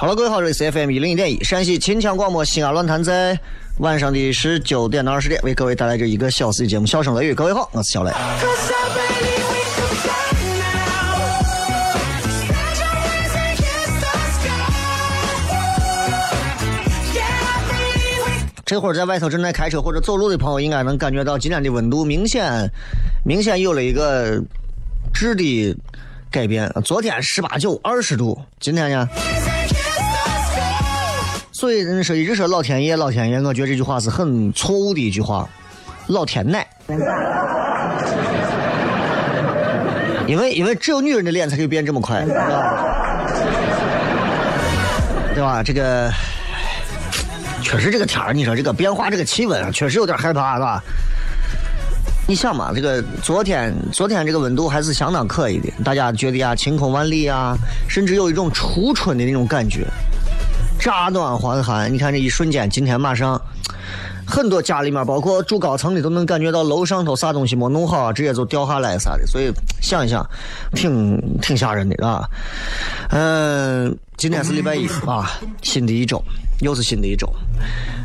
Hello，，各位好，这里是 FM 一零一点一陕西秦腔广播西安论坛在晚上的十九点到二十点为各位带来这一个小时的节目《笑声雷雨》。各位好，我是小雷。这会儿在外头正在开车或者走路的朋友，应该能感觉到今天的温度明显明显有了一个质的改变。昨天十八九二十度，今天呢？所以人说一直说老天爷，老天爷，我觉得这句话是很错误的一句话，老天奶。因为因为只有女人的脸才可以变这么快，对吧？对吧？这个确实这个天儿，你说这个变化，这个气温啊，确实有点害怕，是吧？你想嘛，这个昨天昨天这个温度还是相当可以的，大家觉得呀晴空万里啊，甚至有一种初春的那种感觉。乍暖还寒，你看这一瞬间，今天马上很多家里面，包括住高层的，都能感觉到楼上头啥东西没弄好，直接就掉下来啥的。所以想一想，挺挺吓人的，是吧？嗯，今天是礼拜一啊，新的一周，又是新的一周。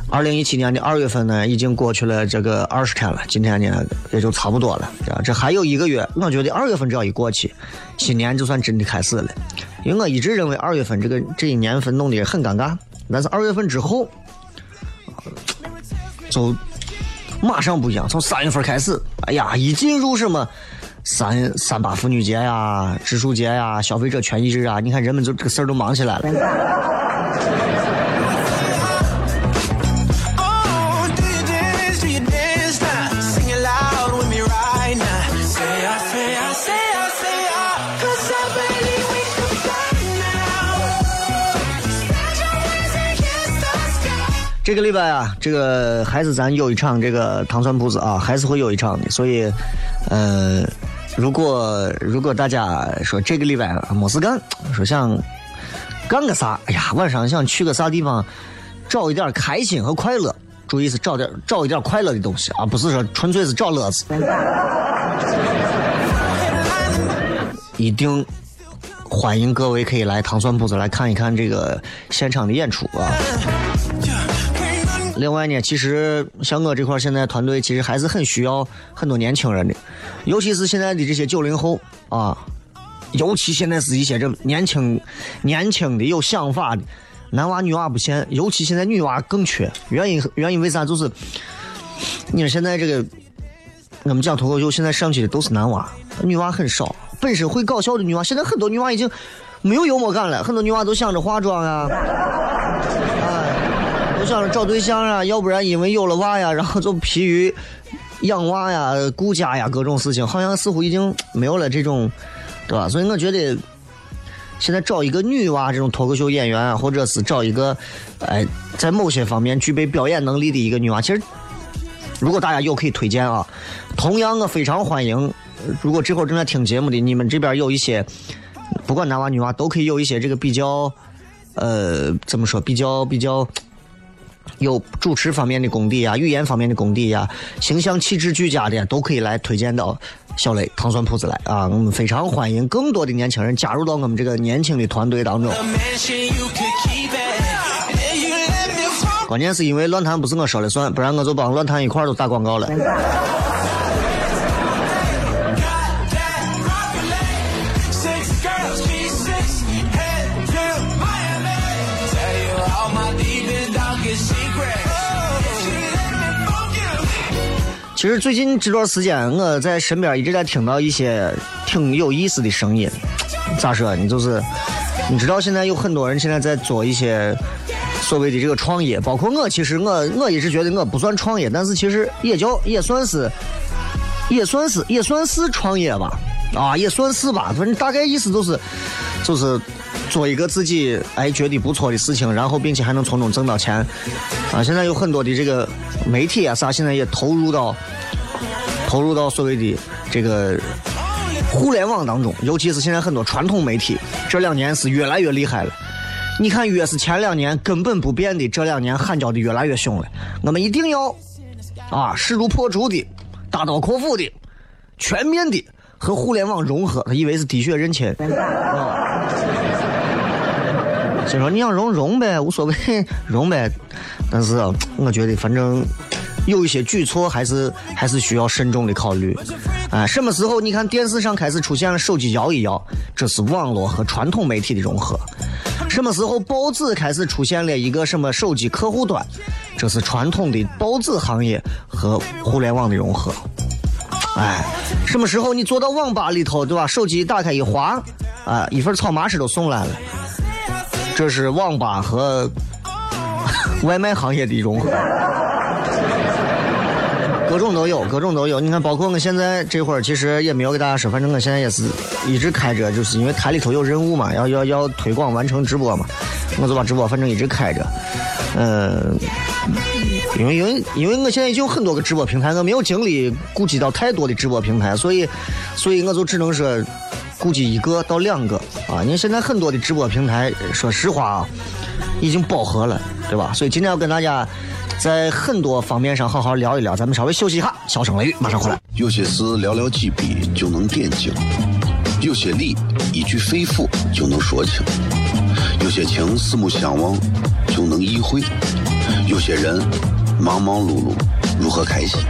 二零一七年的二月份呢，已经过去了这个二十天了，今天呢也就差不多了，这这还有一个月。我觉得二月份只要一过去，新年就算真的开始了。因为我一直认为二月份这个这一年份弄得很尴尬，但是二月份之后，就马上不一样。从三月份开始，哎呀，一进入什么三三八妇女节呀、植树节呀、消费者权益日啊，你看人们就这个事儿都忙起来了。这个礼拜啊，这个还是咱有一场这个糖蒜铺子啊，还是会有一场的。所以，呃，如果如果大家说这个礼拜没事干，说想干个啥，哎呀，晚上想去个啥地方，找一点开心和快乐。注意是找点找一点快乐的东西啊，不是说纯粹是找乐子。一定欢迎各位可以来糖蒜铺子来看一看这个现场的演出啊。另外呢，其实像我这块现在团队其实还是很需要很多年轻人的，尤其是现在的这些九零后啊，尤其现在是一些这年轻年轻的有想法的男娃女娃不限，尤其现在女娃更缺。原因原因为啥？就是你说现在这个我们讲脱口秀，现在上去的都是男娃，女娃很少。本身会搞笑的女娃，现在很多女娃已经没有幽默感了，很多女娃都想着化妆啊、我，想着找对象啊，要不然因为有了娃呀，然后就疲于养娃呀、顾家呀各种事情，好像似乎已经没有了这种，对吧？所以我觉得。现在找一个女娃这种脱口秀演员，或者是找一个，哎，在某些方面具备表演能力的一个女娃，其实，如果大家有可以推荐啊。同样，我非常欢迎，如果这会儿正在听节目的你们这边有一些，不管男娃女娃，都可以有一些这个比较，呃，怎么说，比较比较。有主持方面的功底呀，语言方面的功底呀，形象气质俱佳的，都可以来推荐到小雷糖蒜铺子来啊！我们非常欢迎更多的年轻人加入到我们这个年轻的团队当中。关键是因为乱谈不是我说了算，不然我就帮乱谈一块都打广告了。其实最近这段时间，我在身边一直在听到一些挺有意思的声音。咋说呢？就是，你知道现在有很多人现在在做一些所谓的这个创业，包括我。其实我我一直觉得我不算创业，但是其实也叫也算是，也算是也算是创业吧。啊，也算是吧。反正大概意思就是，就是做一个自己哎觉得不错的事情，然后并且还能从中挣到钱。啊，现在有很多的这个媒体啊啥，现在也投入到。投入到所谓的这个互联网当中，尤其是现在很多传统媒体，这两年是越来越厉害了。你看，越是前两年根本不变的，这两年喊叫的越来越凶了。我们一定要啊，势如破竹的、大刀阔斧的、全面的和互联网融合。他以为是滴血认亲啊。所以说你想融融呗，无所谓融呗。但是我觉得反正。有一些举措还是还是需要慎重的考虑，啊，什么时候你看电视上开始出现了手机摇一摇，这是网络和传统媒体的融合；什么时候报纸开始出现了一个什么手机客户端，这是传统的报纸行业和互联网的融合。哎，什么时候你坐到网吧里头，对吧？手机打开一划，啊，一份草麻食都送来了，这是网吧和 外卖行业的融合。各种都有，各种都有。你看，包括我现在这会儿，其实也没有给大家说，反正我现在也是一直开着，就是因为台里头有任务嘛，要要要推广完成直播嘛，我就把直播反正一直开着。嗯，因为因为因为我现在已经有很多个直播平台，我没有精力顾及到太多的直播平台，所以所以我就只能说估计一个到两个啊。你现在很多的直播平台，说实话啊，已经饱和了，对吧？所以今天要跟大家。在很多方面上好好聊一聊，咱们稍微休息一下，小声雷雨马上回来。有些事寥寥几笔就能点睛，有些理一句肺腑就能说清，有些情四目相望就能意会，有些人忙忙碌碌如何开心？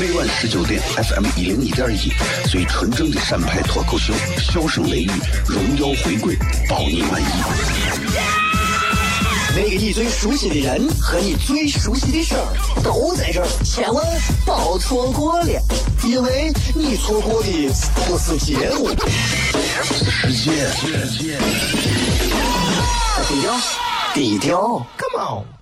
每晚十九点，FM 一零一点一，最纯正的陕派脱口秀，笑声雷雨，荣耀回归，包你满意。那个你最熟悉的人和你最熟悉的事儿都在这儿，千万别错过了，因为你错过的不是节目，是时间。低调，低调，Come on。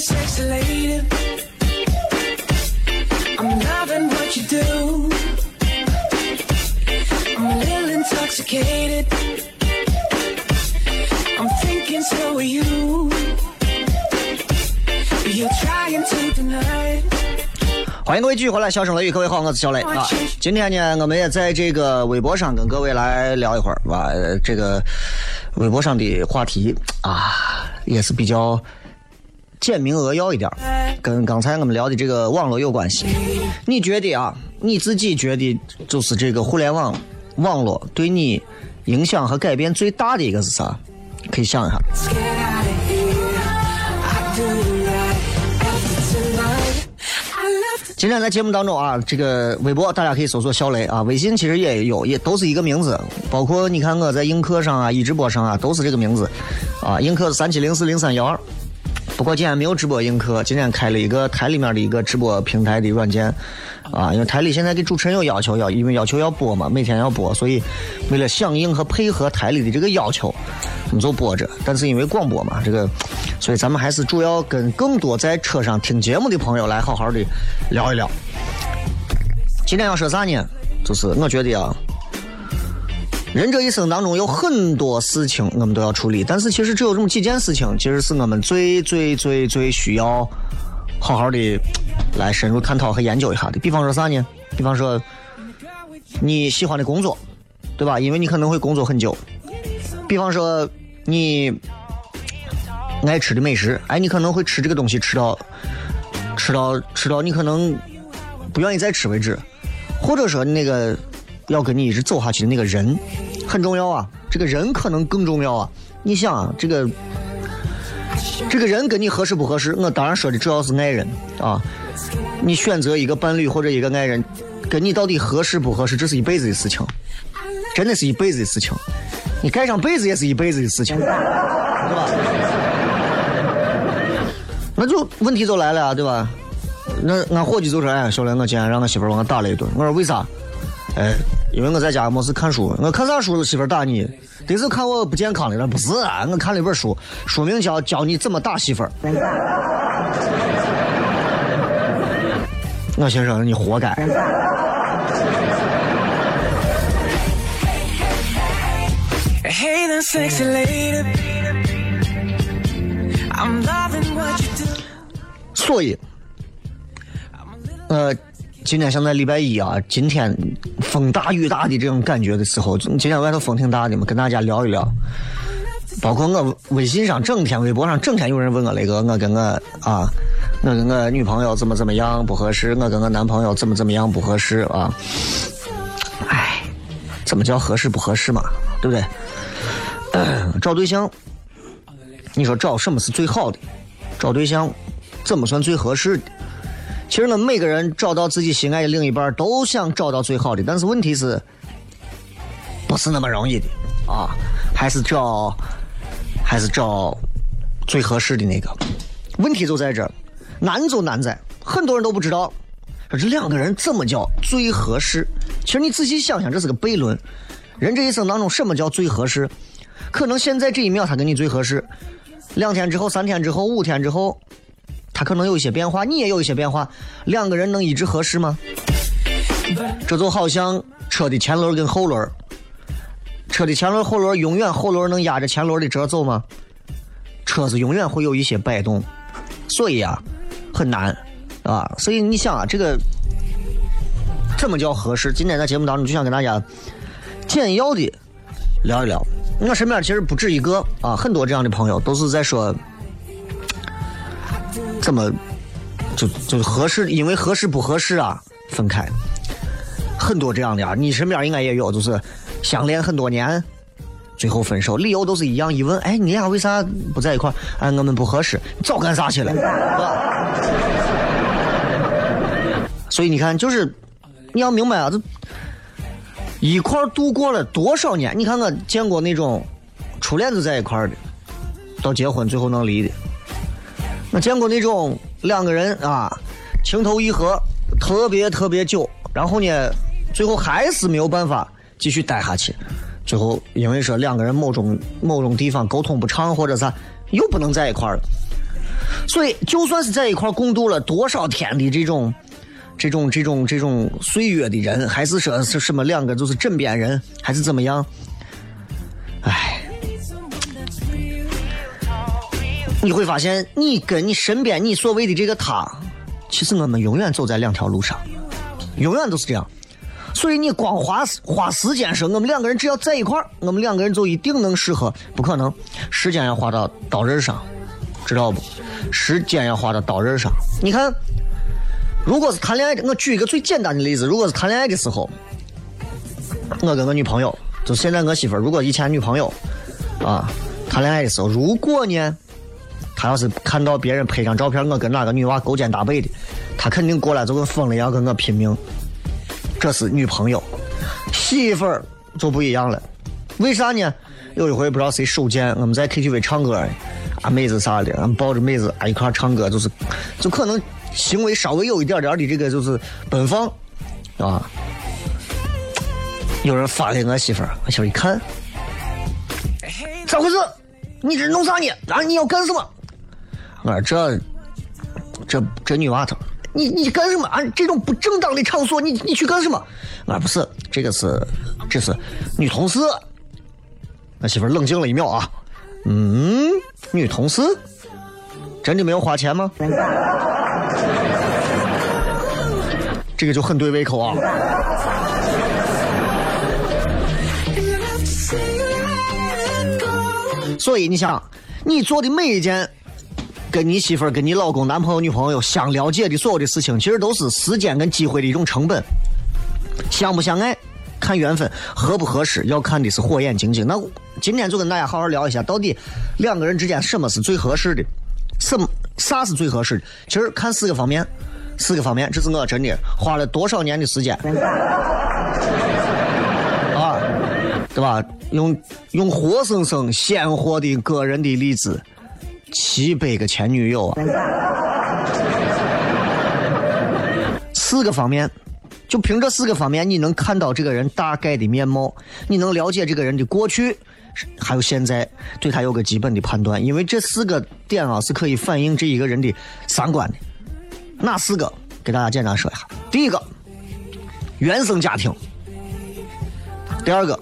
sexy lady. 欢迎各位继续回来，笑声雷雨，各位好，我是小雷啊。今天呢，我们也在这个微博上跟各位来聊一会儿，吧。这个微博上的话题啊，也是比较简明扼要一点，跟刚才我们聊的这个网络有关系。你觉得啊，你自己觉得就是这个互联网网络对你影响和改变最大的一个是啥？可以想一下。今天在节目当中啊，这个微博大家可以搜索小雷啊，微信其实也有，也都是一个名字。包括你看我在映客上啊、一直播上啊，都是这个名字啊。映客是三七零四零三幺二。不过今天没有直播映客，今天开了一个台里面的一个直播平台的软件啊，因为台里现在给主持人有要求，要因为要求要播嘛，每天要播，所以为了响应和配合台里的这个要求，我们就播着。但是因为广播嘛，这个，所以咱们还是主要跟更多在车上听节目的朋友来好好的聊一聊。今天要说啥呢？就是我觉得啊，人这一生当中有很多事情我们都要处理，但是其实只有这么几件事情，其实是我们最最最最需要好好的来深入探讨和研究一下的。比方说啥呢？比方说你喜欢的工作，对吧？因为你可能会工作很久。比方说你爱吃的美食，哎，你可能会吃这个东西吃到吃到吃到你可能不愿意再吃为止，或者说那个要跟你一直走下去的那个人很重要啊，这个人可能更重要啊。你想啊，这个这个人跟你合适不合适？我当然说的主要是爱人啊。你选择一个伴侣或者一个爱人，跟你到底合适不合适，这是一辈子的事情，真的是一辈子的事情。你盖上被子也是一辈子的事情，对吧？那就问题就来了啊，对吧？那俺伙计就说：“哎，小雷，我今天让我媳妇把我打了一顿。”我说：“为啥？”哎，因为我在家没事看书。我看啥书了？媳妇打你？得是看我不健康的了？不是啊，我看了一本书，书名叫《教你怎么打媳妇儿》。我先说你活该。所以，呃，今天现在礼拜一啊，今天风大雨大的这种感觉的时候，今天外头风挺大的嘛，跟大家聊一聊。包括我微信上整天、微博上整天有人问我那个，我跟我啊，我跟我女朋友怎么怎么样不合适，我跟我男朋友怎么怎么样不合适啊。哎，怎么叫合适不合适嘛？对不对？找对象，你说找什么是最好的？找对象怎么算最合适的？其实呢，每个人找到自己心爱的另一半，都想找到最好的，但是问题是，不是那么容易的啊！还是找，还是找最合适的那个。问题就在这儿，难就难在很多人都不知道，说这两个人怎么叫最合适？其实你仔细想想，这是个悖论。人这一生当中，什么叫最合适？可能现在这一秒他跟你最合适，两天之后、三天之后、五天之后，他可能有一些变化，你也有一些变化，两个人能一直合适吗？这就好像车的前轮跟后轮，车的前轮后轮永远后轮能压着前轮的辙走吗？车子永远会有一些摆动，所以啊，很难啊。所以你想啊，这个怎么叫合适？今天在节目当中就想跟大家简要的聊一聊。我身边其实不止一个啊，很多这样的朋友都是在说，怎么就就合适，因为合适不合适啊，分开。很多这样的啊，你身边应该也有，就是相恋很多年，最后分手，理由都是一样。一问，哎，你俩为啥不在一块儿？哎，我们不合适。早干啥去了？是吧？所以你看，就是你要明白啊，这一块度过了多少年？你看我见过那种初恋就在一块儿的，到结婚最后能离的。我见过那种两个人啊情投意合，特别特别久，然后呢，最后还是没有办法继续待下去。最后因为说两个人某种某种地方沟通不畅或者啥，又不能在一块儿了。所以就算是在一块共度了多少天的这种。这种这种这种岁月的人，还是说是什么两个就是枕边人，还是怎么样？哎，你会发现，你跟你身边你所谓的这个他，其实我们永远走在两条路上，永远都是这样。所以你光花花时间说我们两个人只要在一块儿，我们两个人就一定能适合，不可能，时间要花到刀刃上，知道不？时间要花到刀刃上。你看。如果是谈恋爱，我举一个最简单的例子，如果是谈恋爱的时候，我跟我女朋友就现在我媳妇儿，如果以前女朋友啊谈恋爱的时候，如果呢，他要是看到别人拍张照片，我跟哪个女娃勾肩搭背的，他肯定过来就跟疯了一样跟我拼命。这是女朋友，媳妇儿就不一样了。为啥呢？有一回不知道谁手贱，我们在 KTV 唱歌，啊妹子啥的，俺抱着妹子啊一块唱歌，就是就可能行为稍微有一点点的这个就是奔放啊。有人发给我媳妇儿，我媳妇一看，咋回事？你这弄啥呢？啊，你要干什么？我说这这这女娃头，你你干什么啊？这种不正当的场所，你你去干什么？我说不是，这个是这是女同事。我媳妇冷静了一秒啊，嗯，女同事，真的没有花钱吗？这个就很对胃口啊。所以你想，你做的每一件跟你媳妇儿、跟你老公、男朋友、女朋友相了解的所有的事情，其实都是时间跟机会的一种成本。相不相爱，看缘分；合不合适，要看的是火眼金睛。那今天就跟大家好好聊一下，到底两个人之间什么是最合适的，什么啥是最合适的？其实看四个方面，四个方面，这是我真的花了多少年的时间啊，对吧？用用活生生鲜活的个人的例子，七百个前女友啊，四个方面，就凭这四个方面，你能看到这个人大概的面貌，你能了解这个人的过去，还有现在，对他有个基本的判断，因为这四个点啊是可以反映这一个人的三观的。哪四个？给大家简单说一下。第一个，原生家庭；第二个。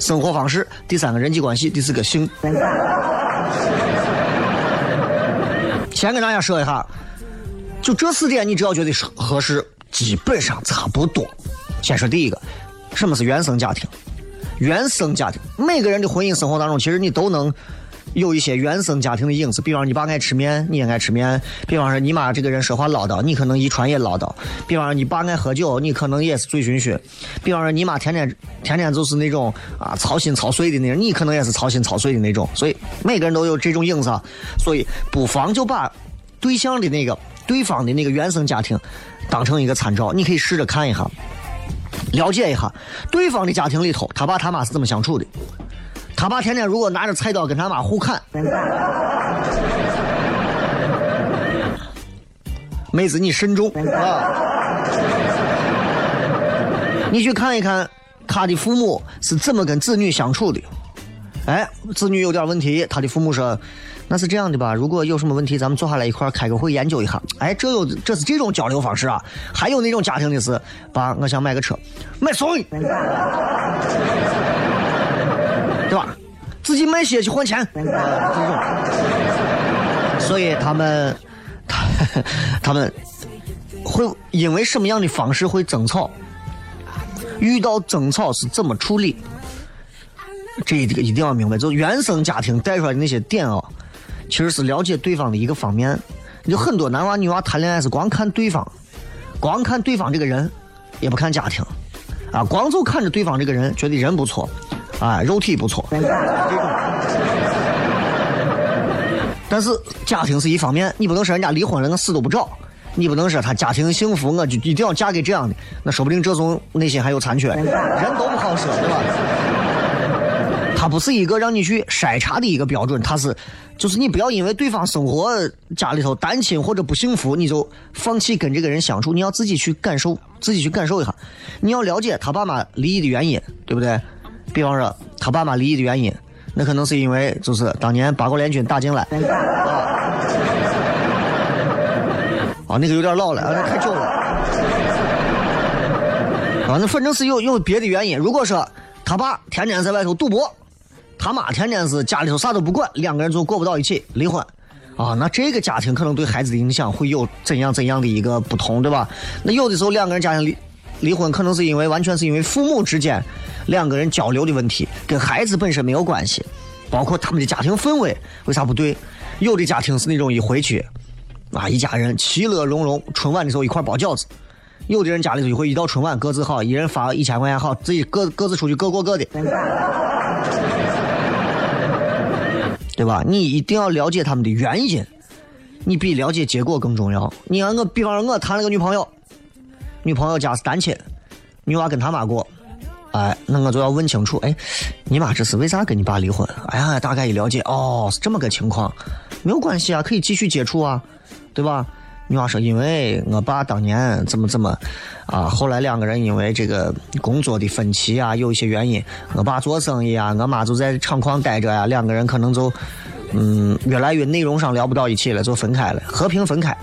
生活方式，第三个人际关系，第四个性。先跟大家说一下，就这四点，你只要觉得合适，基本上差不多。先说第一个，什么是原生家庭？原生家庭，每个人的婚姻生活当中，其实你都能。有一些原生家庭的影子，比方你爸爱吃面，你也爱吃面；比方说你妈这个人说话唠叨，你可能遗传也唠叨；比方说你爸爱喝酒，你可能也是醉醺醺；比方说你妈天天天天就是那种啊操心操碎的那种，你可能也是操心操碎的那种。所以每个人都有这种影子，所以不妨就把对象的那个对方的那个原生家庭当成一个参照，你可以试着看一下，了解一下对方的家庭里头他爸他妈是怎么相处的。他爸天天如果拿着菜刀跟他妈互砍，妹子你慎重啊！你去看一看他的父母是怎么跟子女相处的。哎，子女有点问题，他的父母说：“那是这样的吧？如果有什么问题，咱们坐下来一块开个会研究一下。”哎，这有这是这种交流方式啊！还有那种家庭的是，爸，我想买个车，买谁？对吧？自己卖血去换钱，所以他们，他他们会因为什么样的方式会争吵？遇到争吵是怎么处理？这一个一定要明白，就原生家庭带出来的那些点啊，其实是了解对方的一个方面。有很多男娃女娃谈恋爱是光看对方，光看对方这个人，也不看家庭，啊，光就看着对方这个人，觉得人不错。啊，肉体不错，但是家庭是一方面，你不能说人家离婚了，我死都不找；你不能说他家庭幸福，我就一定要嫁给这样的，那说不定这种内心还有残缺，人都不好说，对吧？他不是一个让你去筛查的一个标准，他是，就是你不要因为对方生活家里头单亲或者不幸福，你就放弃跟这个人相处，你要自己去感受，自己去感受一下，你要了解他爸妈离异的原因，对不对？比方说，他爸妈离异的原因，那可能是因为就是当年八国联军打进来，啊，那个有点老了，那太久了，啊，那反正是有有别的原因。如果说他爸天天在外头赌博，他妈天天是家里头啥都不管，两个人就过不到一起，离婚，啊，那这个家庭可能对孩子的影响会有怎样怎样的一个不同，对吧？那有的时候两个人家庭离婚，可能是因为完全是因为父母之间。两个人交流的问题跟孩子本身没有关系，包括他们的家庭氛围为啥不对？有的家庭是那种一回去，啊，一家人其乐融融，春晚的时候一块包饺子，有的人家里就会一到春晚各自好，一人发一千块钱好，自己各各自出去各过各的，对吧？你一定要了解他们的原因，你比了解结果更重要。你看我，比方说我谈了个女朋友，女朋友家是单亲，女娃跟他妈过，哎，那我就要问清楚，哎，你妈这是为啥跟你爸离婚？哎呀，大概一了解，哦，是这么个情况，没有关系啊，可以继续接触啊，对吧？女娃说，因为我爸当年怎么怎么，啊，后来两个人因为这个工作的分歧啊，有一些原因，我爸做生意啊，我妈就在厂矿待着呀，两个人可能就，嗯，越来越内容上聊不到一起了，就分开了，和平分开，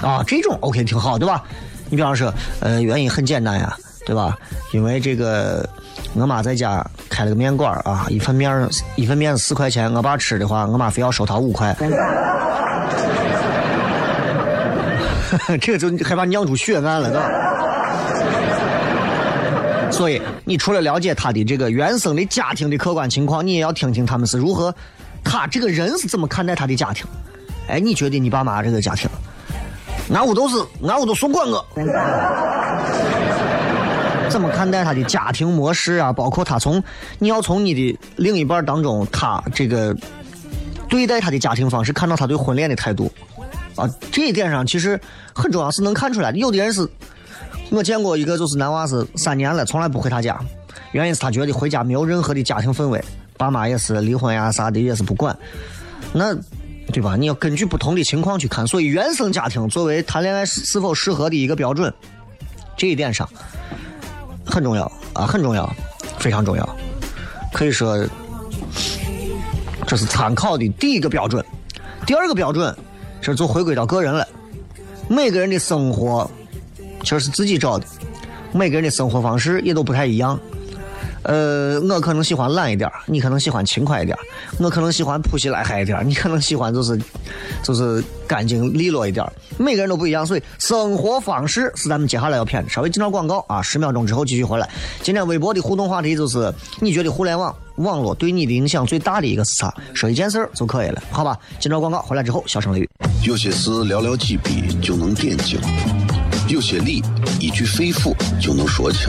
啊，这种 OK 挺好，对吧？你比方说，呃，原因很简单呀，对吧？因为这个我妈在家开了个面馆啊，一份面一份面四块钱，我爸吃的话，我妈非要收他五块。这个就害怕酿出血案了，对吧？所以，你除了了解他的这个原生的家庭的客观情况，你也要听听他们是如何，他这个人是怎么看待他的家庭。哎，你觉得你爸妈这个家庭，俺屋都是，俺屋都说管我，怎么看待他的家庭模式啊？包括他从，你要从你的另一半当中，他这个对待他的家庭方式，看到他对婚恋的态度。啊，这一点上其实很重要，是能看出来的。有的人是，我见过一个，就是男娃是三年了，从来不回他家，原因是他觉得回家没有任何的家庭氛围，爸妈也是离婚呀啥的也是不管。那，对吧？你要根据不同的情况去看。所以原生家庭作为谈恋爱是否适合的一个标准，这一点上很重要啊，很重要，非常重要。可以说，这是参考的第一个标准。第二个标准。这就回归到个人了，每个人的生活其实是自己找的，每个人的生活方式也都不太一样。呃，我可能喜欢懒一点，你可能喜欢勤快一点，我可能喜欢铺洗赖嗨一点，你可能喜欢就是就是干净利落一点。每个人都不一样，所以生活方式是咱们接下来要偏的。稍微进到广告啊，十秒钟之后继续回来。今天微博的互动话题就是：你觉得互联网网络对你的影响最大的一个是啥？说一件事儿就可以了，好吧？进到广告回来之后，小声雷雨。有些事寥寥几笔就能点睛，有些理一句肺腑就能说清。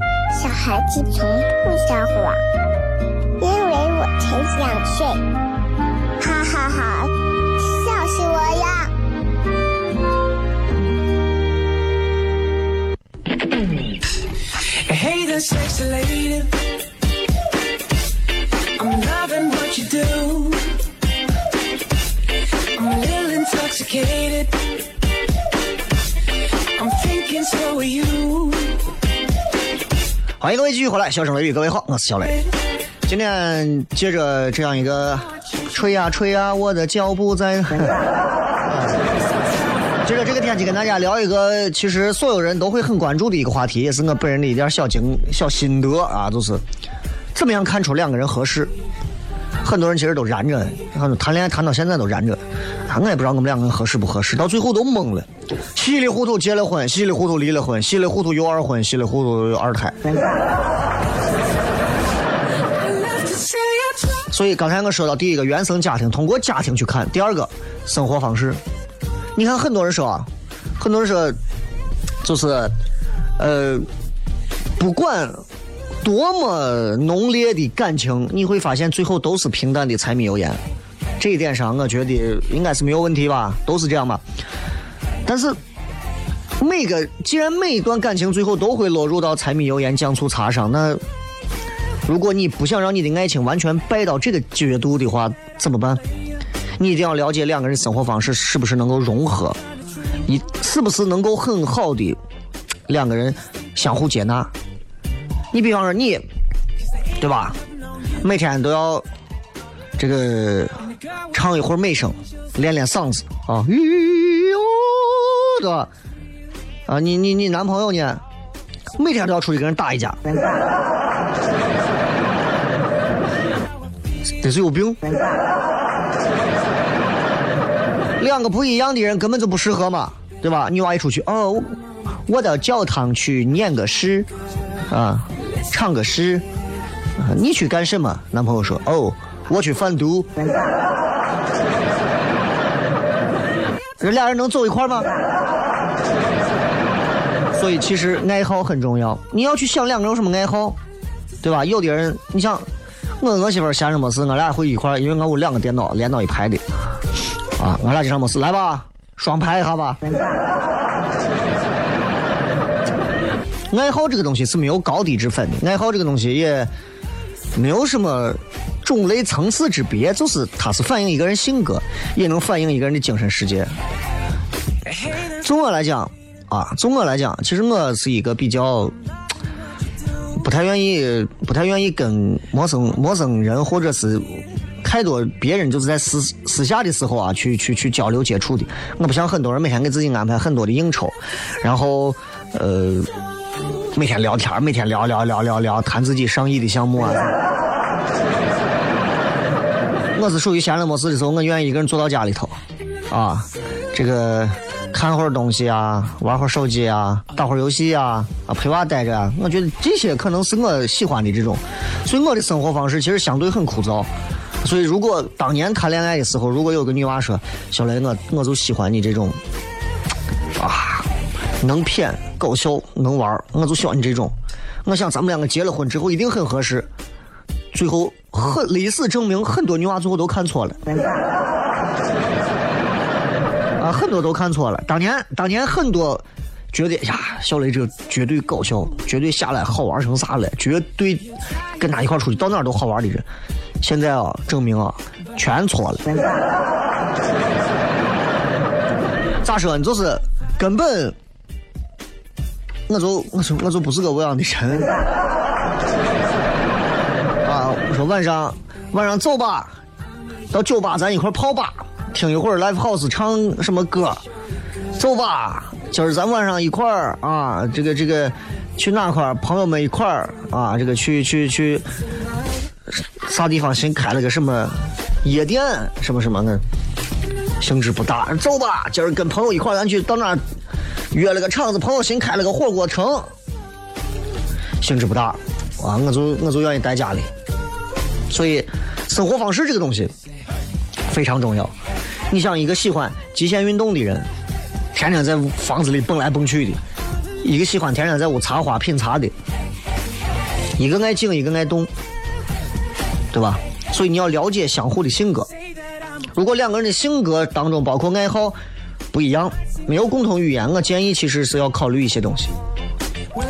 孩子从不撒谎。因为我才想睡，哈哈哈，笑死我了！欢迎各位继续回来，笑声雷雨，各位好，我是小雷。今天接着这样一个吹呀吹呀，我的脚步在。接 着这个天气跟大家聊一个，其实所有人都会很关注的一个话题，也是我本人的一点小经小心得啊，就是怎么样看出两个人合适。很多人其实都燃着，谈恋爱谈到现在都燃着，我也不知道我们两个人合适不合适，到最后都懵了，稀里糊涂结了婚，稀里糊涂离了婚，稀里糊涂有二婚，稀里糊涂有二胎。所以刚才我说到第一个原生家庭，通过家庭去看；第二个生活方式。你看很多人说啊，很多人说，就是呃，不管多么浓烈的感情，你会发现最后都是平淡的柴米油盐。这一点上，我觉得应该是没有问题吧，都是这样吧。但是每个既然每一段感情最后都会落入到柴米油盐酱醋茶上，那如果你不想让你的爱情完全败到这个角度的话，怎么办？你一定要了解两个人生活方式是不是能够融合，你是不是能够很好的两个人相互接纳。你比方说你，对吧？每天都要这个唱一会儿美声，练练嗓子啊，咦哟，对吧？啊，你你你男朋友呢？每天都要出去跟人打一架，这是有病。两个不一样的人根本就不适合嘛，对吧？女娃一出去，哦，我到教堂去念个诗，啊，唱个诗。你去干什么？男朋友说，哦，我去贩毒。这俩人能走一块吗？所以其实爱好很重要，你要去想两个人有什么爱好，对吧？有的人，你想，我我媳妇闲着没事，我俩会一块，因为我屋两个电脑连到一排的，啊，我俩经常没事，来吧，双排一下吧。爱好这个东西是没有高低之分的，爱好这个东西也没有什么种类层次之别，就是它是反映一个人性格，也能反映一个人的精神世界。从我来讲啊，从我来讲，其实我是一个比较不太愿意、不太愿意跟陌生陌生人或者是太多别人就是在私私下的时候啊，去去去交流接触的。我不像很多人每天给自己安排很多的应酬，然后呃每天聊天，每天聊聊聊聊聊，谈自己上亿的项目啊。我是属于闲了没事的时候，我愿意一个人坐到家里头，啊，这个看会儿东西啊，玩会儿手机啊，打会儿游戏啊，啊陪娃待着啊。我觉得这些可能是我喜欢的这种，所以我的生活方式其实相对很枯燥。所以如果当年谈恋爱的时候，如果有个女娃说：“小雷，我我就喜欢你这种，能骗、搞笑、能玩，我就喜欢你这种。”我想咱们两个结了婚之后一定很合适。最后很历史证明，很多女娃最后都看错了。啊，很多都看错了。当年，当年很多觉得呀，小雷这绝对搞笑，绝对下来好玩成啥了，绝对跟他一块出去到哪都好玩的人，现在啊，证明啊，全错了。咋说呢？就是根本，我就我说我就不是个这样的人。啊，我说晚上晚上走吧，到酒吧咱一块泡吧，听一会儿 live house 唱什么歌，走吧，今儿咱晚上一块儿啊，这个这个去哪块儿？朋友们一块儿啊，这个去去去啥地方新开了个什么夜店什么什么的，兴致不大。走吧，今儿跟朋友一块儿咱去到那约了个场子，朋友新开了个火锅城，兴致不大。啊，我就我就愿意待家里，所以生活方式这个东西非常重要。你想一个喜欢极限运动的人，天天在房子里蹦来蹦去的；一个喜欢天天在屋插花品茶的，一个爱静，一个爱动，对吧？所以你要了解相互的性格。如果两个人的性格当中包括爱好不一样，没有共同语言，我建议其实是要考虑一些东西。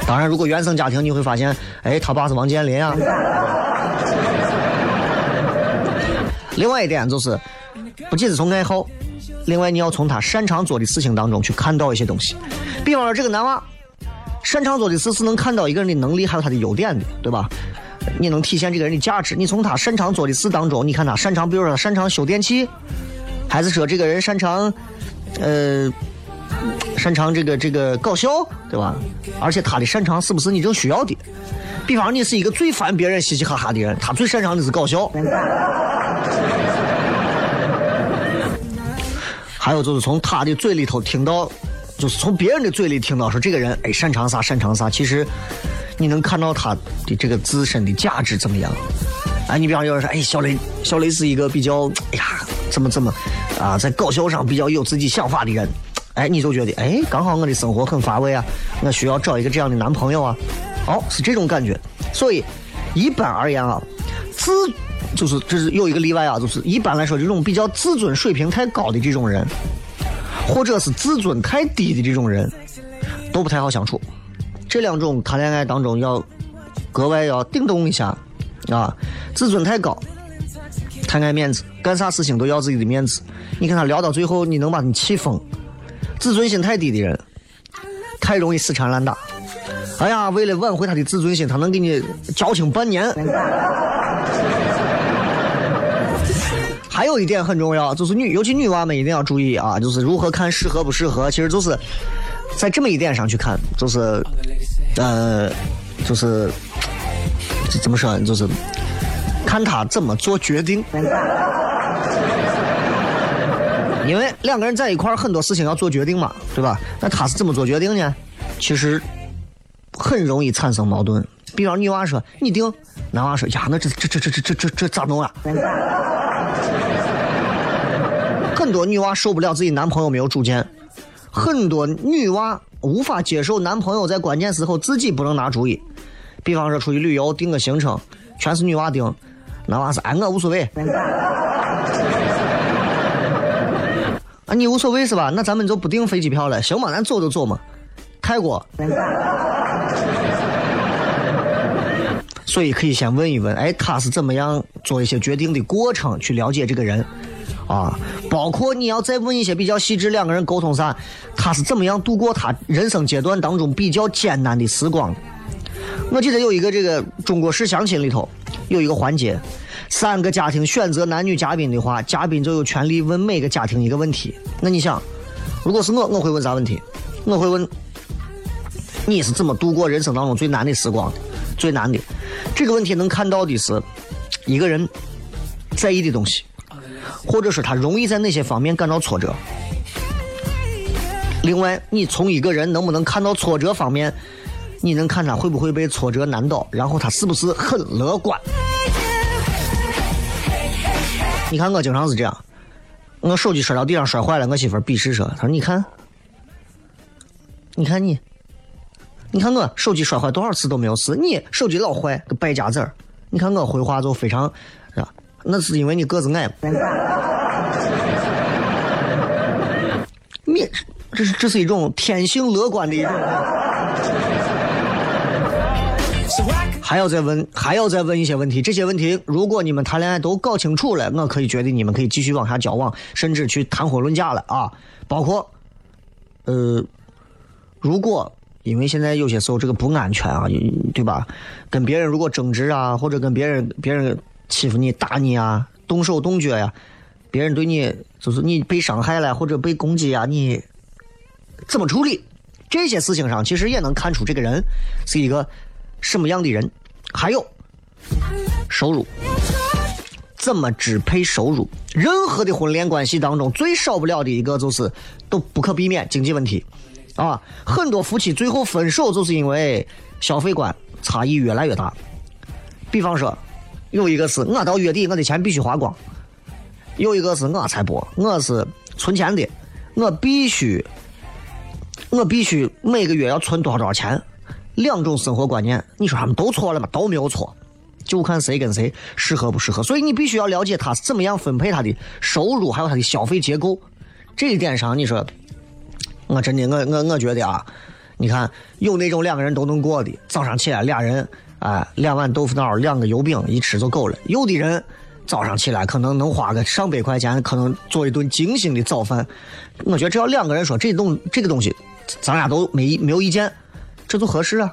当然，如果原生家庭，你会发现，哎，他爸是王健林啊。另外一点就是，不仅是从爱好，另外你要从他擅长做的事情当中去看到一些东西。比方说，这个男娃擅长做的事是能看到一个人的能力还有他的优点的，对吧？你能体现这个人的价值。你从他擅长做的事当中，你看他擅长，比如说他擅长修电器，还是说这个人擅长，呃。擅长这个这个搞笑，对吧？而且他的擅长是不是你正需要的？比方你是一个最烦别人嘻嘻哈哈的人，他最擅长的是搞笑。还有就是从他的嘴里头听到，就是从别人的嘴里听到说这个人哎擅长啥擅长啥，其实你能看到他的这个自身的价值怎么样？哎，你比方有人说哎小雷小雷是一个比较哎呀怎么怎么啊在搞笑上比较有自己想法的人。哎，你就觉得哎，刚好我的生活很乏味啊，我需要找一个这样的男朋友啊，哦，是这种感觉。所以一般而言啊，自就是这是有一个例外啊，就是一般来说这种比较自尊水平太高的这种人，或者是自尊太低的这种人，都不太好相处。这两种谈恋爱当中要格外要叮咚一下啊，自尊太高，太爱面子，干啥事情都要自己的面子。你看他聊到最后，你能把你气疯。自尊心太低的人，太容易死缠烂打。哎呀，为了挽回他的自尊心，他能给你矫情半年。还有一点很重要，就是女，尤其女娃们一定要注意啊，就是如何看适合不适合，其实就是在这么一点上去看，就是，呃，就是怎么说，就是看他怎么做决定，因为两个人在一块儿，很多事情要做决定嘛，对吧？那他是怎么做决定呢？其实很容易产生矛盾。比方女娃说：“你定。”男娃说：“呀，那这这这这这这这这咋弄啊？” 很多女娃受不了自己男朋友没有主见，很多女娃无法接受男朋友在关键时候自己不能拿主意。比方说出去旅游，定个行程，全是女娃定。男娃是哎我无所谓。啊，你无所谓是吧？那咱们就不订飞机票了，行吗？咱走就走嘛。泰国。所以可以先问一问，哎，他是怎么样做一些决定的过程，去了解这个人，啊，包括你要再问一些比较细致，两个人沟通啥，他是怎么样度过他人生阶段当中比较艰难的时光。我记得有一个这个中国式相亲里头有一个环节，三个家庭选择男女嘉宾的话，嘉宾就有权利问每个家庭一个问题。那你想，如果是我，我会问啥问题？我会问你是怎么度过人生当中最难的时光的？最难的这个问题能看到的是一个人在意的东西，或者是他容易在哪些方面感到挫折。另外，你从一个人能不能看到挫折方面，你能看他会不会被挫折难倒，然后他是不是很乐观。你看我经常是这样，我手机摔到地上摔坏了，我媳妇鄙视说：“她说你看，你看你。”你看我手机摔坏多少次都没有事，你手机老坏个败家子儿。你看我回话就非常，啊，那是因为你个子矮。你这是这是一种天性乐观的一种。还要再问，还要再问一些问题。这些问题，如果你们谈恋爱都搞清楚了，我可以决定你们可以继续往下交往，甚至去谈婚论嫁了啊。包括，呃，如果。因为现在有些时候这个不安全啊，对吧？跟别人如果争执啊，或者跟别人别人欺负你、打你啊、动手动脚呀，别人对你就是你被伤害了或者被攻击啊，你怎么处理？这些事情上其实也能看出这个人是一个什么样的人。还有收入，怎么支配收入？任何的婚恋关系当中最少不了的一个就是都不可避免经济问题。啊，很多夫妻最后分手就是因为消费观差异越来越大。比方说，有一个是我到月底我的钱必须花光，有一个是我才不，我是存钱的，我必须，我必须每个月要存多少多少钱。两种生活观念，你说他们都错了吗？都没有错，就看谁跟谁适合不适合。所以你必须要了解他是怎么样分配他的收入，还有他的消费结构。这一点上，你说。我真的，我我我觉得啊，你看有那种两个人都能过的，早上起来俩人，哎，两碗豆腐脑，两个油饼，一吃就够了。有的人早上起来可能能花个上百块钱，可能做一顿精心的早饭。我觉得只要两个人说这东这个东西，咱俩都没没有意见，这就合适啊，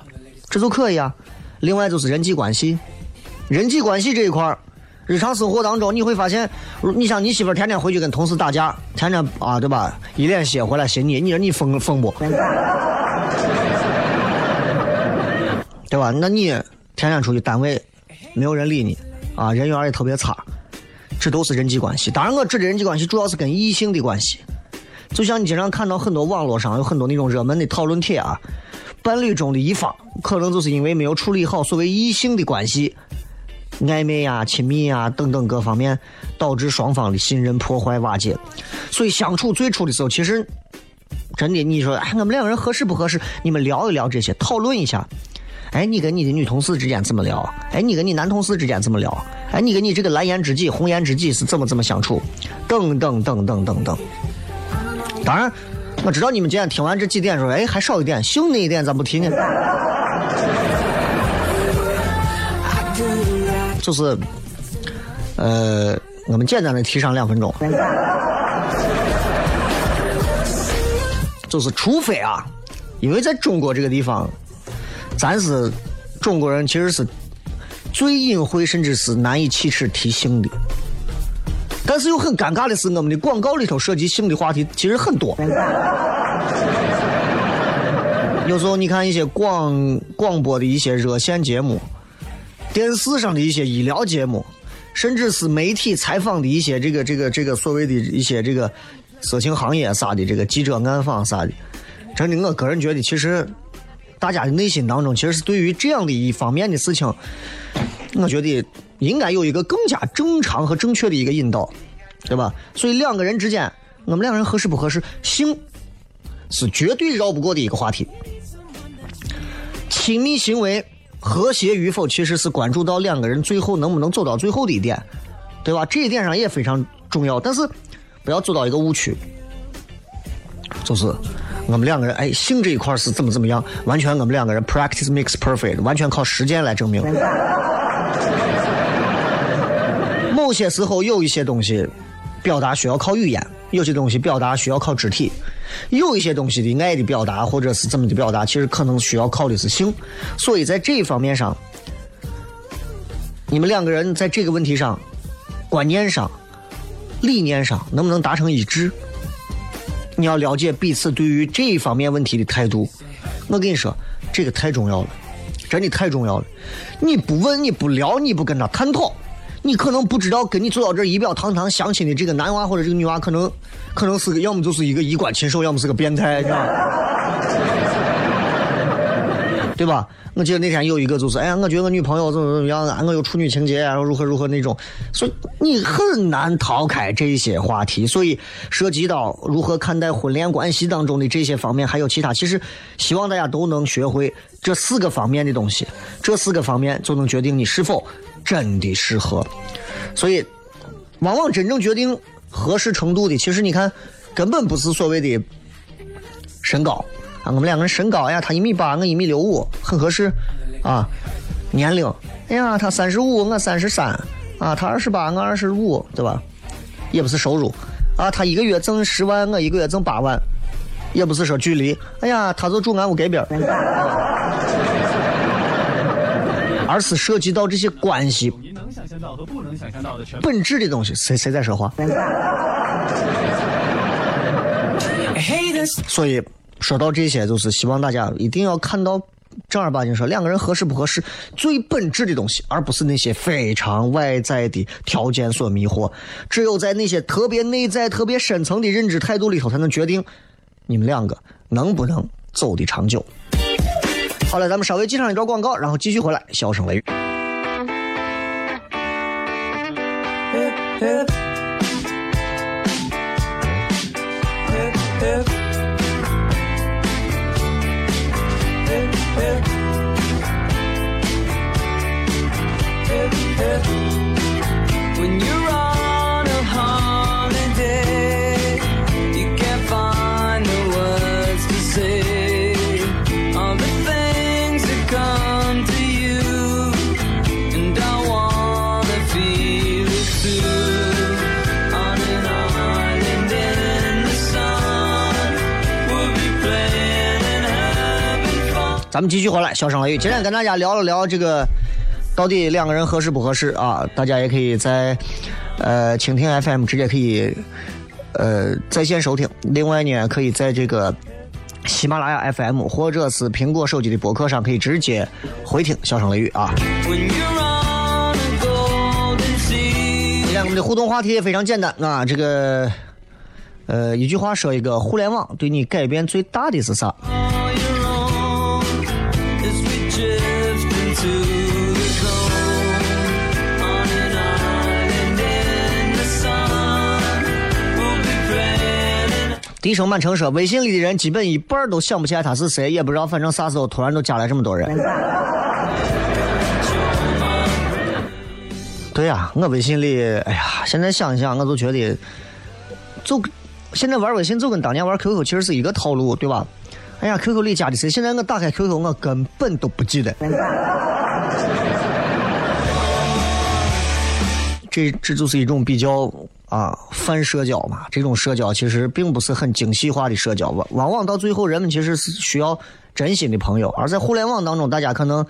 这就可以啊。另外就是人际关系，人际关系这一块儿。日常生活当中，你会发现，你像你媳妇儿天天回去跟同事打架，天天啊，对吧？一脸血回来寻你，你说你疯疯不？对吧？那你天天出去单位，没有人理你，啊，人缘也特别差，这都是人际关系。当然，我指的人际关系主要是跟异性的关系。就像你经常看到很多网络上有很多那种热门的讨论帖啊，伴侣中的一方可能就是因为没有处理好所谓异性的关系。暧昧呀、亲密呀等等各方面，导致双方的信任破坏瓦解。所以相处最初的时候，其实真的，你说，哎，我们两个人合适不合适？你们聊一聊这些，讨论一下。哎，你跟你的女同事之间怎么聊？哎，你跟你男同事之间怎么聊？哎，你跟你这个蓝颜知己、红颜知己是怎么怎么相处？等等等等等等。当然，我知道你们今天听完这几点说，哎，还少一点，性那一点咋不提呢？就是，呃，我们简单的提上两分钟，就是除非啊，因为在中国这个地方，咱是中国人，其实是最隐晦甚至是难以启齿提性的。但是又很尴尬的是，我们的广告里头涉及性的话题其实很多。有时候你看一些广广播的一些热线节目，电视上的一些医疗节目，甚至是媒体采访的一些这个这个这个所谓的一些这个色情行业啥的这个记者暗访啥的，真的，我个人觉得，其实大家的内心当中，其实是对于这样的一方面的事情，我觉得应该有一个更加正常和正确的一个引导，对吧？所以两个人之间，我们两个人合适不合适，性是绝对绕不过的一个话题。亲密行为和谐与否，其实是关注到两个人最后能不能走到最后的一点，对吧？这一点上也非常重要。但是不要走到一个误区，就是我们两个人哎，性这一块是怎么怎么样，完全我们两个人 practice makes perfect，完全靠实践来证明。某些时候有一些东西表达需要靠语言，有些东西表达需要靠肢体，有一些东西的爱的表达或者是怎么的表达，其实可能需要靠的是性。所以在这一方面上，你们两个人在这个问题上、观念上、理念上能不能达成一致？你要了解彼此对于这一方面问题的态度。我跟你说，这个太重要了，真的太重要了。你不问，你不聊，你不跟他探讨，你可能不知道跟你坐到这仪表堂堂相亲的这个男娃或者这个女娃，可能可能是个，要么就是一个衣冠禽兽，要么是个变态，是吧？对吧？我记得那天有一个就是，哎呀，我觉得我女朋友怎么怎么样啊，我有处女情节，然后如何如何那种，所以你很难逃开这些话题。所以涉及到如何看待婚恋关系当中的这些方面，还有其他，其实希望大家都能学会这四个方面的东西，这四个方面就能决定你是否真的适合。所以，往往真正决定合适程度的，其实你看，根本不是所谓的身高。啊，我们两个人身高，哎呀，他一米八，我一米六五，很合适，啊，年龄，哎呀，他三十五，我三十三，啊，他二十八，我二十五，对吧？也不是收入，啊，他一个月挣十万，我一个月挣八万，也不是说距离，哎呀，他就住俺屋隔壁，而是涉及到这些关系你能想象到和不能想象到的全部。本质的东西。谁谁在说话？所以说到这些，就是希望大家一定要看到正儿八经说两个人合适不合适，最本质的东西，而不是那些非常外在的条件所迷惑。只有在那些特别内在、特别深层的认知态度里头，才能决定你们两个能不能走得长久。好了，咱们稍微接上一段广告，然后继续回来，笑声雷雨。咱们继续回来，笑声雷雨。今天跟大家聊了聊这个到底两个人合适不合适啊？大家也可以在呃蜻蜓 FM 直接可以呃在线收听，另外呢可以在这个喜马拉雅 FM 或者是苹果手机的博客上可以直接回听笑声雷雨啊。今天我们的互动话题也非常简单啊，这个呃一句话说一个，互联网对你改变最大的是啥？低声满城说，微信里的人基本一半儿都想不起来他是谁，也不知道反正啥时候突然都加了这么多人。对呀、我微信里，哎呀，现在想一想，我都觉得，就现在玩微信就跟当年玩 QQ 其实是一个套路，对吧？哎呀，QQ 里加的谁？现在我打开 QQ，我根本都不记得。这这就是一种比较啊泛社交嘛。这种社交其实并不是很精细化的社交，往往往到最后人们其实是需要真心的朋友。而在互联网当中，大家可能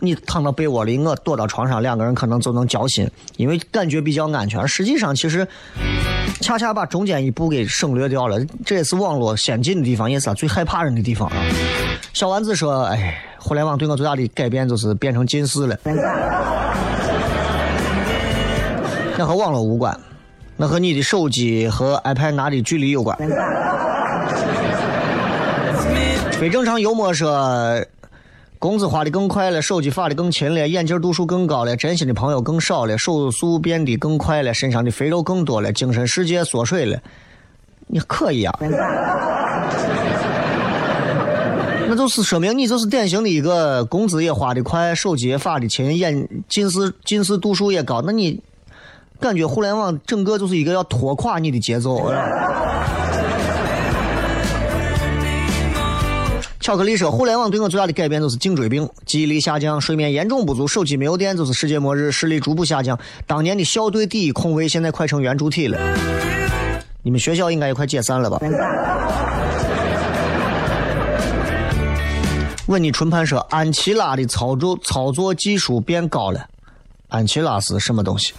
你躺到被窝里，我躲到床上，两个人可能就能交心，因为感觉比较安全。实际上，其实恰恰把中间一步给省略掉了。这也是网络先进的地方，也是最害怕人的地方啊。小丸子说：“哎，互联网对我最大的改变就是变成近视了。”那和网络无关，那和你的手机和 iPad 拿的距离有关。非正常幽默说，工资花的更快了，手机发的更勤了，眼镜度数更高了，真心的朋友更少了，手速变得更快了，身上的肥肉更多了，精神世界缩水了。你可以啊，那就是说明你就是典型的一个工资也花的快，手机也发的勤，眼近视近视度数也高，那你。感觉互联网整个就是一个要拖垮你的节奏。巧克力说，互联网对我最大的改变就是颈椎病、记忆力下降、睡眠严重不足、手机没有电就是世界末日、视力逐步下降。当年的校队第一空位现在快成圆柱体了。你们学校应该也快解散了吧？问你纯盘说，安琪拉的操作操作技术变高了。安琪拉是什么东西？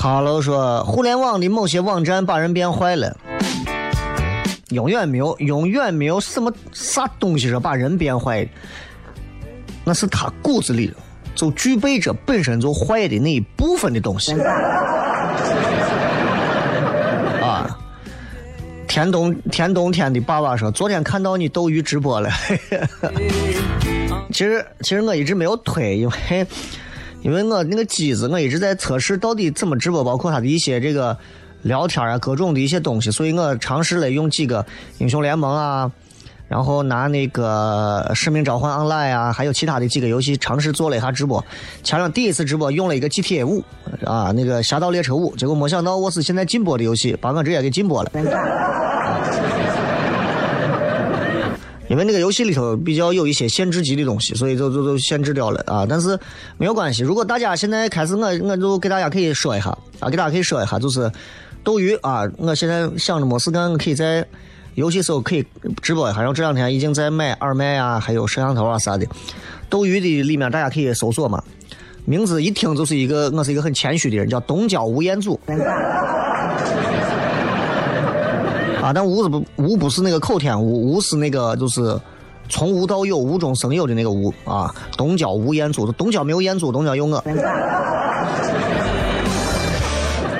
哈喽说，互联网的某些网站把人变坏了，永远没有，永远没有什么啥东西是把人变坏的，那是他骨子里就具备着本身就坏的那一部分的东西。啊，田冬田冬天的爸爸说，昨天看到你斗鱼直播了。其实其实我一直没有推，因为。因为我那个机子，我一直在测试到底怎么直播，包括它的一些这个聊天啊，各种的一些东西，所以我尝试了用几个英雄联盟啊，然后拿那个使命召唤 Online 啊，还有其他的几个游戏尝试做了一下直播。前两第一次直播用了一个 GTA 五啊，那个侠盗猎车五，结果没想到我是现在禁播的游戏，把我直接给禁播了。因为那个游戏里头比较有一些限制级的东西，所以就就就限制掉了啊。但是没有关系，如果大家现在开始，我我就给大家可以说一下啊，给大家可以说一下，就是斗鱼啊，我现在想着没事干，可以在游戏时候可以直播一下。然后这两天已经在买二麦啊，还有摄像头啊啥的。斗鱼的里面大家可以搜索嘛，名字一听就是一个我是一个很谦虚的人，叫东郊吴彦祖。但无是不无不是那个口天无，无是那个就是从无到有，无中生有的那个无啊。东郊无彦祖，东郊没有彦祖，东郊有我。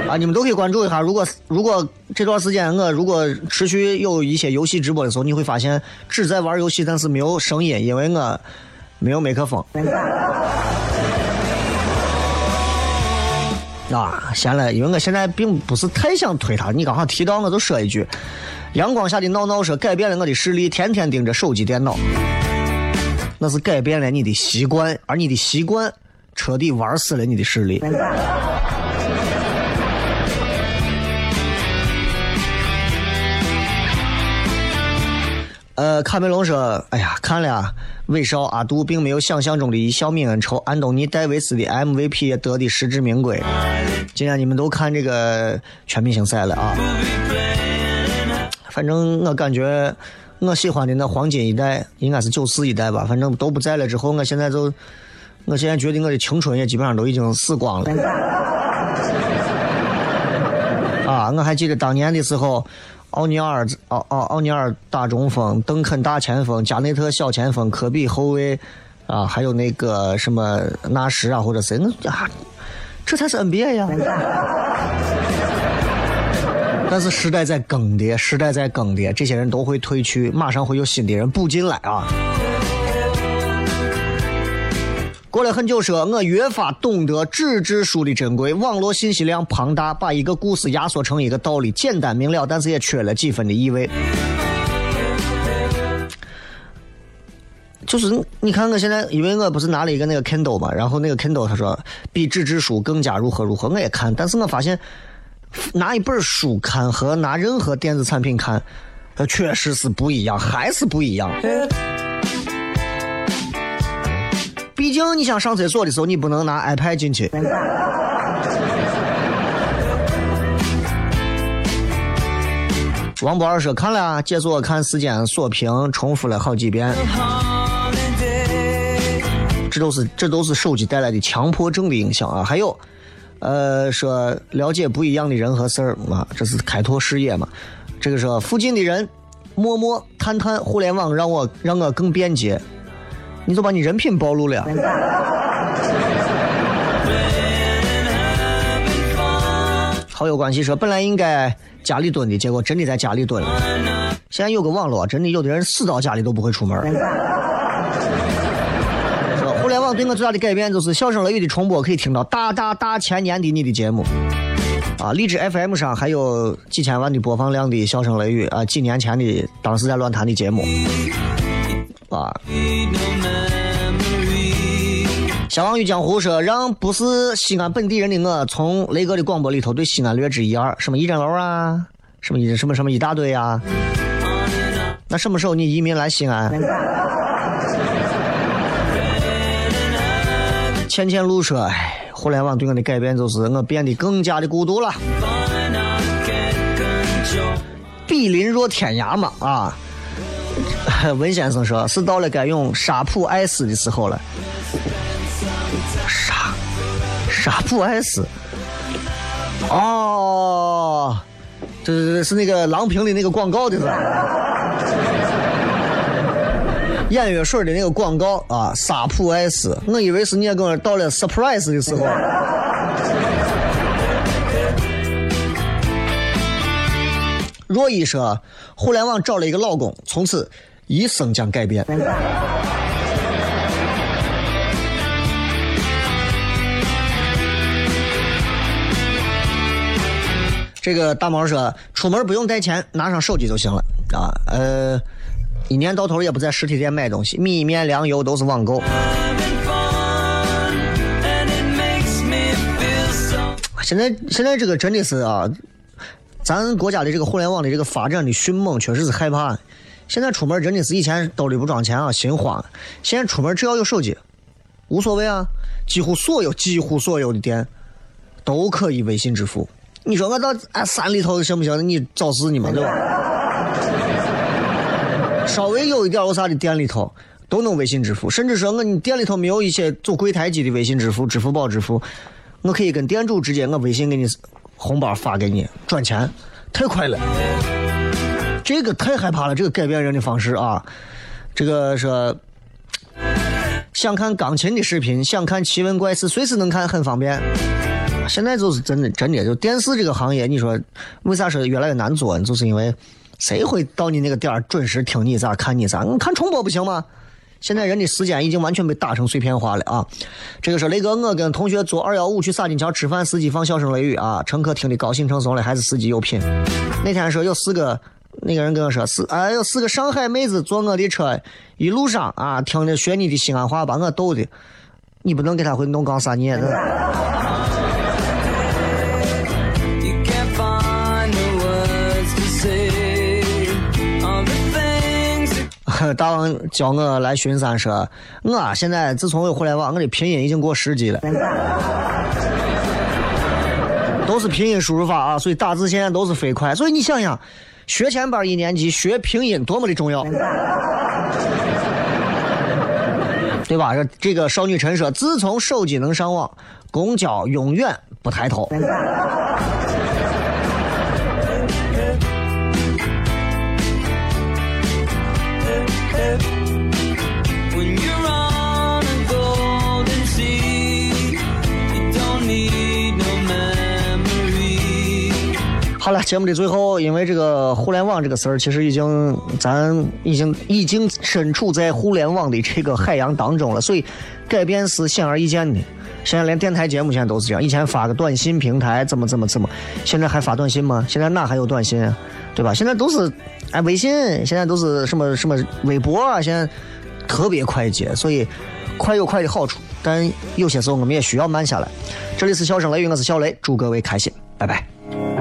啊，你们都可以关注一下。如果如果这段时间我如果持续有一些游戏直播的时候，你会发现只在玩游戏，但是没有声音，因为我没有麦克风。啊，闲了，因为我现在并不是太想推他。你刚好提到，我就说一句：阳光下的闹闹说改变了我的视力，天天盯着手机电脑，那是改变了你的习惯，而你的习惯彻底玩死了你的视力。呃，卡梅隆说：“哎呀，看了韦少阿杜，并没有想象中的一笑泯恩仇。安东尼戴维斯的 MVP 也得的实至名归。今天你们都看这个全明星赛了啊？反正我感觉我喜欢的那黄金一代应该是九四一代吧。反正都不在了之后，我现在就，我现在觉得我的青春也基本上都已经死光了。啊，我还记得当年的时候。”奥尼尔，奥奥奥尼尔大中锋，邓肯大前锋，加内特小前锋，科比后卫，啊，还有那个什么纳什啊，或者谁，那啊，这才是 NBA 呀。但是时代在更迭，时代在更迭，这些人都会退去，马上会有新的人补进来啊。过了很久，说我越发懂得纸质书的珍贵。网络信息量庞大，把一个故事压缩成一个道理，简单明了，但是也缺了几分的意味。就是你看我现在，因为我不是拿了一个那个 Kindle 嘛，然后那个 Kindle 他说比纸质书更加如何如何，我也看，但是我发现拿一本书看和拿任何电子产品看，它确实是不一样，还是不一样。毕竟你想上厕所的时候，你不能拿 iPad 进去。王博二说看了，解锁看时间锁屏，重复了好几遍。这都是这都是手机带来的强迫症的影响啊！还有，呃，说了解不一样的人和事儿啊，这是开拓视野嘛。这个说附近的人默默探探互联网让我让我更便捷，你就把你人品暴露了呀。好友关系说本来应该家里蹲的，结果真的在家里蹲了。现在有个网络，真的有的人死到家里都不会出门。说互联网对我最大的改变就是笑声雷雨的重播可以听到大大大前年的你的节目。啊，荔枝 FM 上还有几千万的播放量的笑声雷雨啊，几年前的当时在乱谈的节目。啊。相忘于江湖说，让不是西安本地人的我，从雷哥的广播里头对西安略知一二，什么一针楼啊，什么一什么什么一大堆啊。那什么时候你移民来西安？倩倩路说，哎，互联网对我的改变就是我变得更加的孤独了。比邻若天涯嘛啊。文先生说，是到了该用沙普爱思的时候了。沙沙普爱思，哦，这是是那个郎平的那个广告的是吧？眼药水的那个广告啊，沙普爱思，我以为是你也跟我到了 surprise 的时候。若一说，互联网找了一个老公，从此一生将改变。这个大毛说，出门不用带钱，拿上手机就行了啊。呃，一年到头也不在实体店买东西，米面粮油都是网购。现在现在这个真的是啊，咱国家的这个互联网的这个发展的迅猛，确实是害怕。现在出门真的是以前兜里不装钱啊，心慌。现在出门只要有手机，无所谓啊，几乎所有几乎所有的店都可以微信支付。你说我到啊山里头行不行？你找事呢嘛，对吧？稍微有一点有啥的店里头都能微信支付，甚至说我你店里头没有一些走柜台机的微信支付、支付宝支付，我可以跟店主直接我微信给你红包发给你转钱，太快了。这个太害怕了，这个改变人的方式啊！这个说想看钢琴的视频，想看奇闻怪事，随时能看，很方便。现在就是真的，真的就电视这个行业，你说为啥说越来越难做？就是因为谁会到你那个点儿准时听你咋看你咋？你看重播不行吗？现在人的时间已经完全被打成碎片化了啊！这个说雷哥，我跟同学坐二幺五去洒金桥吃饭，司机放笑声雷雨啊，乘客听得高兴成怂了，还是司机有品。那天说有四个那个人跟我说，是哎呦，是个上海妹子坐我的车，一路上啊听着学你的西安话，把我逗的，你不能给他回弄杠啥你也大王叫我来巡山，说我现在自从有互联网，我的拼音已经过十级了，都是拼音输入法啊，所以打字现在都是飞快。所以你想想，学前班一年级学拼音多么的重要，对吧？这这个少女陈说，自从手机能上网，公交永远不抬头。好了，节目的最后，因为这个互联网这个事儿，其实已经咱已经已经身处在互联网的这个海洋当中了，所以改变是显而易见的。现在连电台节目现在都是这样，以前发个短信平台怎么怎么怎么，现在还发短信吗？现在哪还有短信啊？对吧？现在都是哎微信，现在都是什么什么微博啊？现在特别快捷，所以快有快的好处，但有些时候我们也需要慢下来。这里是笑声雷雨，我是小雷，祝各位开心，拜拜。